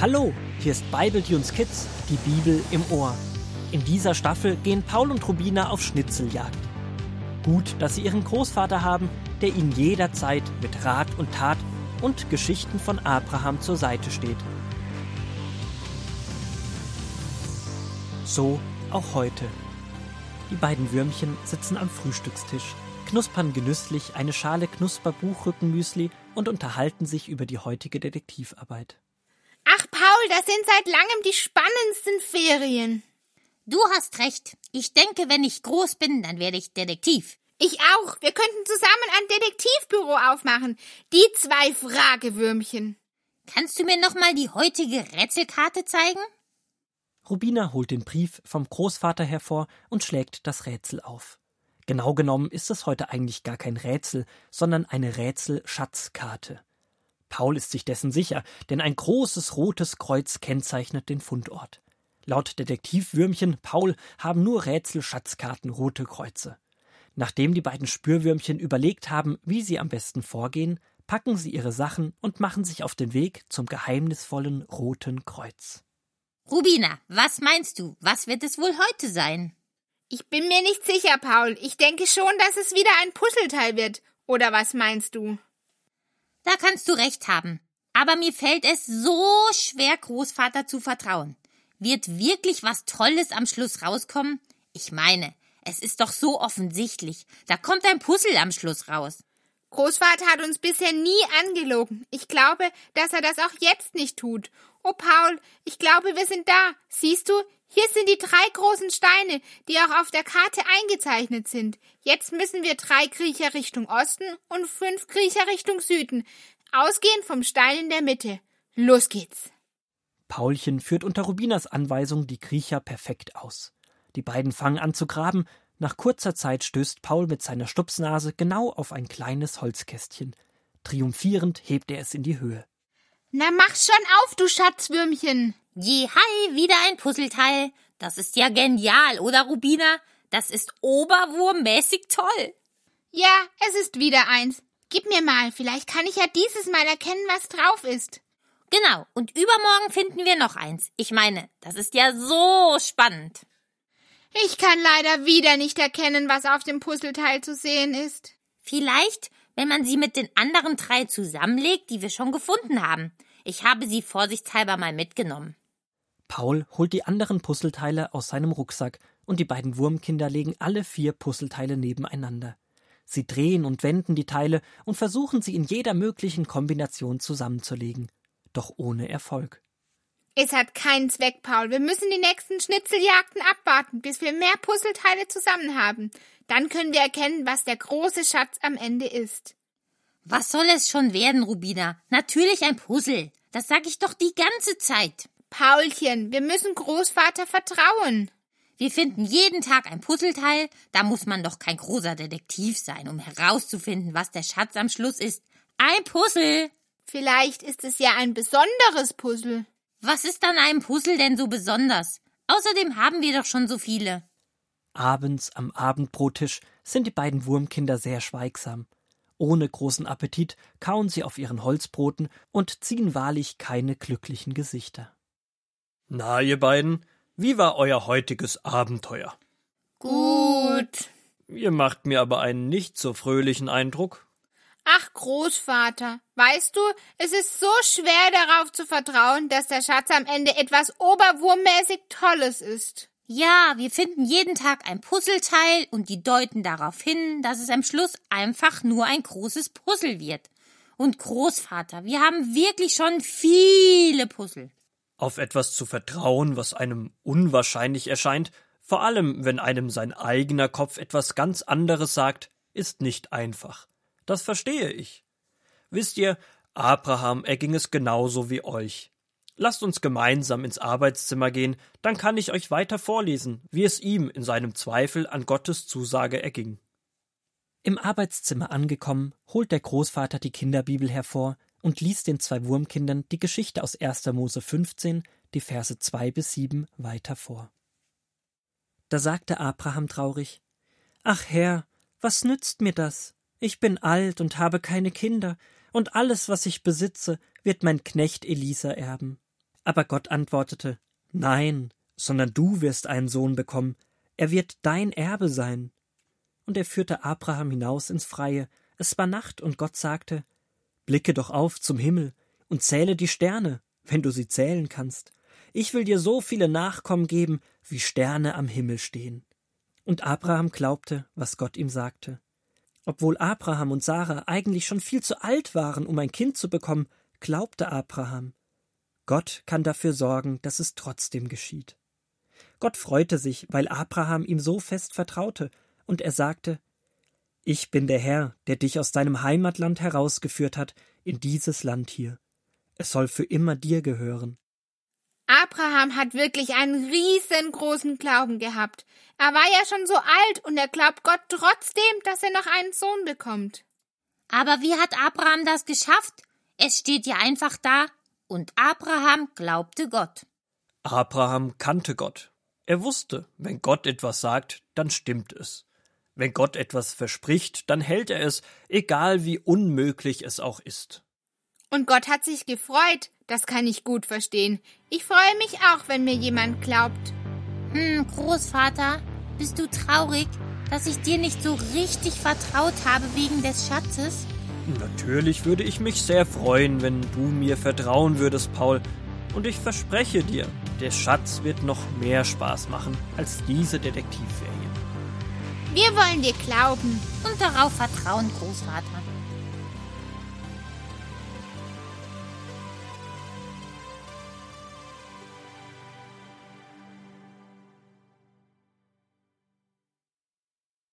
Hallo, hier ist Bibletunes Kids, die Bibel im Ohr. In dieser Staffel gehen Paul und Rubina auf Schnitzeljagd. Gut, dass sie ihren Großvater haben, der ihnen jederzeit mit Rat und Tat und Geschichten von Abraham zur Seite steht. So auch heute. Die beiden Würmchen sitzen am Frühstückstisch, knuspern genüsslich eine Schale Knusper-Buchrückenmüsli und unterhalten sich über die heutige Detektivarbeit. Das sind seit langem die spannendsten Ferien. Du hast recht. Ich denke, wenn ich groß bin, dann werde ich Detektiv. Ich auch. Wir könnten zusammen ein Detektivbüro aufmachen. Die zwei Fragewürmchen. Kannst du mir noch mal die heutige Rätselkarte zeigen? Rubina holt den Brief vom Großvater hervor und schlägt das Rätsel auf. Genau genommen ist es heute eigentlich gar kein Rätsel, sondern eine Rätselschatzkarte. Paul ist sich dessen sicher, denn ein großes rotes Kreuz kennzeichnet den Fundort. Laut Detektivwürmchen Paul haben nur Rätselschatzkarten rote Kreuze. Nachdem die beiden Spürwürmchen überlegt haben, wie sie am besten vorgehen, packen sie ihre Sachen und machen sich auf den Weg zum geheimnisvollen roten Kreuz. Rubina, was meinst du? Was wird es wohl heute sein? Ich bin mir nicht sicher, Paul. Ich denke schon, dass es wieder ein Puzzleteil wird. Oder was meinst du? Da kannst du recht haben. Aber mir fällt es so schwer, Großvater zu vertrauen. Wird wirklich was Tolles am Schluss rauskommen? Ich meine, es ist doch so offensichtlich. Da kommt ein Puzzle am Schluss raus. Großvater hat uns bisher nie angelogen. Ich glaube, dass er das auch jetzt nicht tut. Oh, Paul, ich glaube, wir sind da. Siehst du, hier sind die drei großen Steine, die auch auf der Karte eingezeichnet sind. Jetzt müssen wir drei Kriecher Richtung Osten und fünf Kriecher Richtung Süden. Ausgehend vom Stein in der Mitte. Los geht's. Paulchen führt unter Rubinas Anweisung die Kriecher perfekt aus. Die beiden fangen an zu graben. Nach kurzer Zeit stößt Paul mit seiner Stupsnase genau auf ein kleines Holzkästchen. Triumphierend hebt er es in die Höhe. Na mach schon auf, du Schatzwürmchen. Je, hi, wieder ein Puzzleteil. Das ist ja genial, oder Rubina? Das ist oberwurmmäßig toll. Ja, es ist wieder eins. Gib mir mal, vielleicht kann ich ja dieses Mal erkennen, was drauf ist. Genau, und übermorgen finden wir noch eins. Ich meine, das ist ja so spannend. Ich kann leider wieder nicht erkennen, was auf dem Puzzleteil zu sehen ist. Vielleicht, wenn man sie mit den anderen drei zusammenlegt, die wir schon gefunden haben. Ich habe sie vorsichtshalber mal mitgenommen. Paul holt die anderen Puzzleteile aus seinem Rucksack und die beiden Wurmkinder legen alle vier Puzzleteile nebeneinander. Sie drehen und wenden die Teile und versuchen sie in jeder möglichen Kombination zusammenzulegen, doch ohne Erfolg. Es hat keinen Zweck, Paul. Wir müssen die nächsten Schnitzeljagden abwarten, bis wir mehr Puzzleteile zusammen haben. Dann können wir erkennen, was der große Schatz am Ende ist. Was soll es schon werden, Rubina? Natürlich ein Puzzle. Das sag ich doch die ganze Zeit. Paulchen, wir müssen Großvater vertrauen. Wir finden jeden Tag ein Puzzleteil, da muss man doch kein großer Detektiv sein, um herauszufinden, was der Schatz am Schluss ist. Ein Puzzle. Vielleicht ist es ja ein besonderes Puzzle. Was ist an einem Puzzle denn so besonders? Außerdem haben wir doch schon so viele. Abends am Abendbrottisch sind die beiden Wurmkinder sehr schweigsam. Ohne großen Appetit kauen sie auf ihren Holzbroten und ziehen wahrlich keine glücklichen Gesichter. Na, ihr beiden, wie war euer heutiges Abenteuer? Gut. Ihr macht mir aber einen nicht so fröhlichen Eindruck. Ach, Großvater, weißt du, es ist so schwer darauf zu vertrauen, dass der Schatz am Ende etwas oberwurmmäßig Tolles ist. Ja, wir finden jeden Tag ein Puzzleteil und die deuten darauf hin, dass es am Schluss einfach nur ein großes Puzzle wird. Und Großvater, wir haben wirklich schon viele Puzzle auf etwas zu vertrauen, was einem unwahrscheinlich erscheint, vor allem wenn einem sein eigener Kopf etwas ganz anderes sagt, ist nicht einfach. Das verstehe ich. Wisst ihr, Abraham erging es genauso wie euch. Lasst uns gemeinsam ins Arbeitszimmer gehen, dann kann ich euch weiter vorlesen, wie es ihm in seinem Zweifel an Gottes Zusage erging. Im Arbeitszimmer angekommen, holt der Großvater die Kinderbibel hervor, und ließ den zwei Wurmkindern die Geschichte aus 1. Mose 15, die Verse 2 bis 7 weiter vor. Da sagte Abraham traurig: Ach Herr, was nützt mir das? Ich bin alt und habe keine Kinder, und alles, was ich besitze, wird mein Knecht Elisa erben. Aber Gott antwortete Nein, sondern du wirst einen Sohn bekommen, er wird dein Erbe sein. Und er führte Abraham hinaus ins Freie, es war Nacht, und Gott sagte Blicke doch auf zum Himmel und zähle die Sterne, wenn du sie zählen kannst. Ich will dir so viele Nachkommen geben, wie Sterne am Himmel stehen. Und Abraham glaubte, was Gott ihm sagte. Obwohl Abraham und Sarah eigentlich schon viel zu alt waren, um ein Kind zu bekommen, glaubte Abraham. Gott kann dafür sorgen, dass es trotzdem geschieht. Gott freute sich, weil Abraham ihm so fest vertraute, und er sagte Ich bin der Herr, der dich aus deinem Heimatland herausgeführt hat in dieses Land hier. Es soll für immer dir gehören. Abraham hat wirklich einen riesengroßen Glauben gehabt. Er war ja schon so alt und er glaubt Gott trotzdem, dass er noch einen Sohn bekommt. Aber wie hat Abraham das geschafft? Es steht ja einfach da, und Abraham glaubte Gott. Abraham kannte Gott. Er wusste, wenn Gott etwas sagt, dann stimmt es. Wenn Gott etwas verspricht, dann hält er es, egal wie unmöglich es auch ist. Und Gott hat sich gefreut, das kann ich gut verstehen. Ich freue mich auch, wenn mir jemand glaubt. Hm, Großvater, bist du traurig, dass ich dir nicht so richtig vertraut habe wegen des Schatzes? Natürlich würde ich mich sehr freuen, wenn du mir vertrauen würdest, Paul. Und ich verspreche dir, der Schatz wird noch mehr Spaß machen als diese Detektivferien. Wir wollen dir glauben. Und darauf vertrauen, Großvater.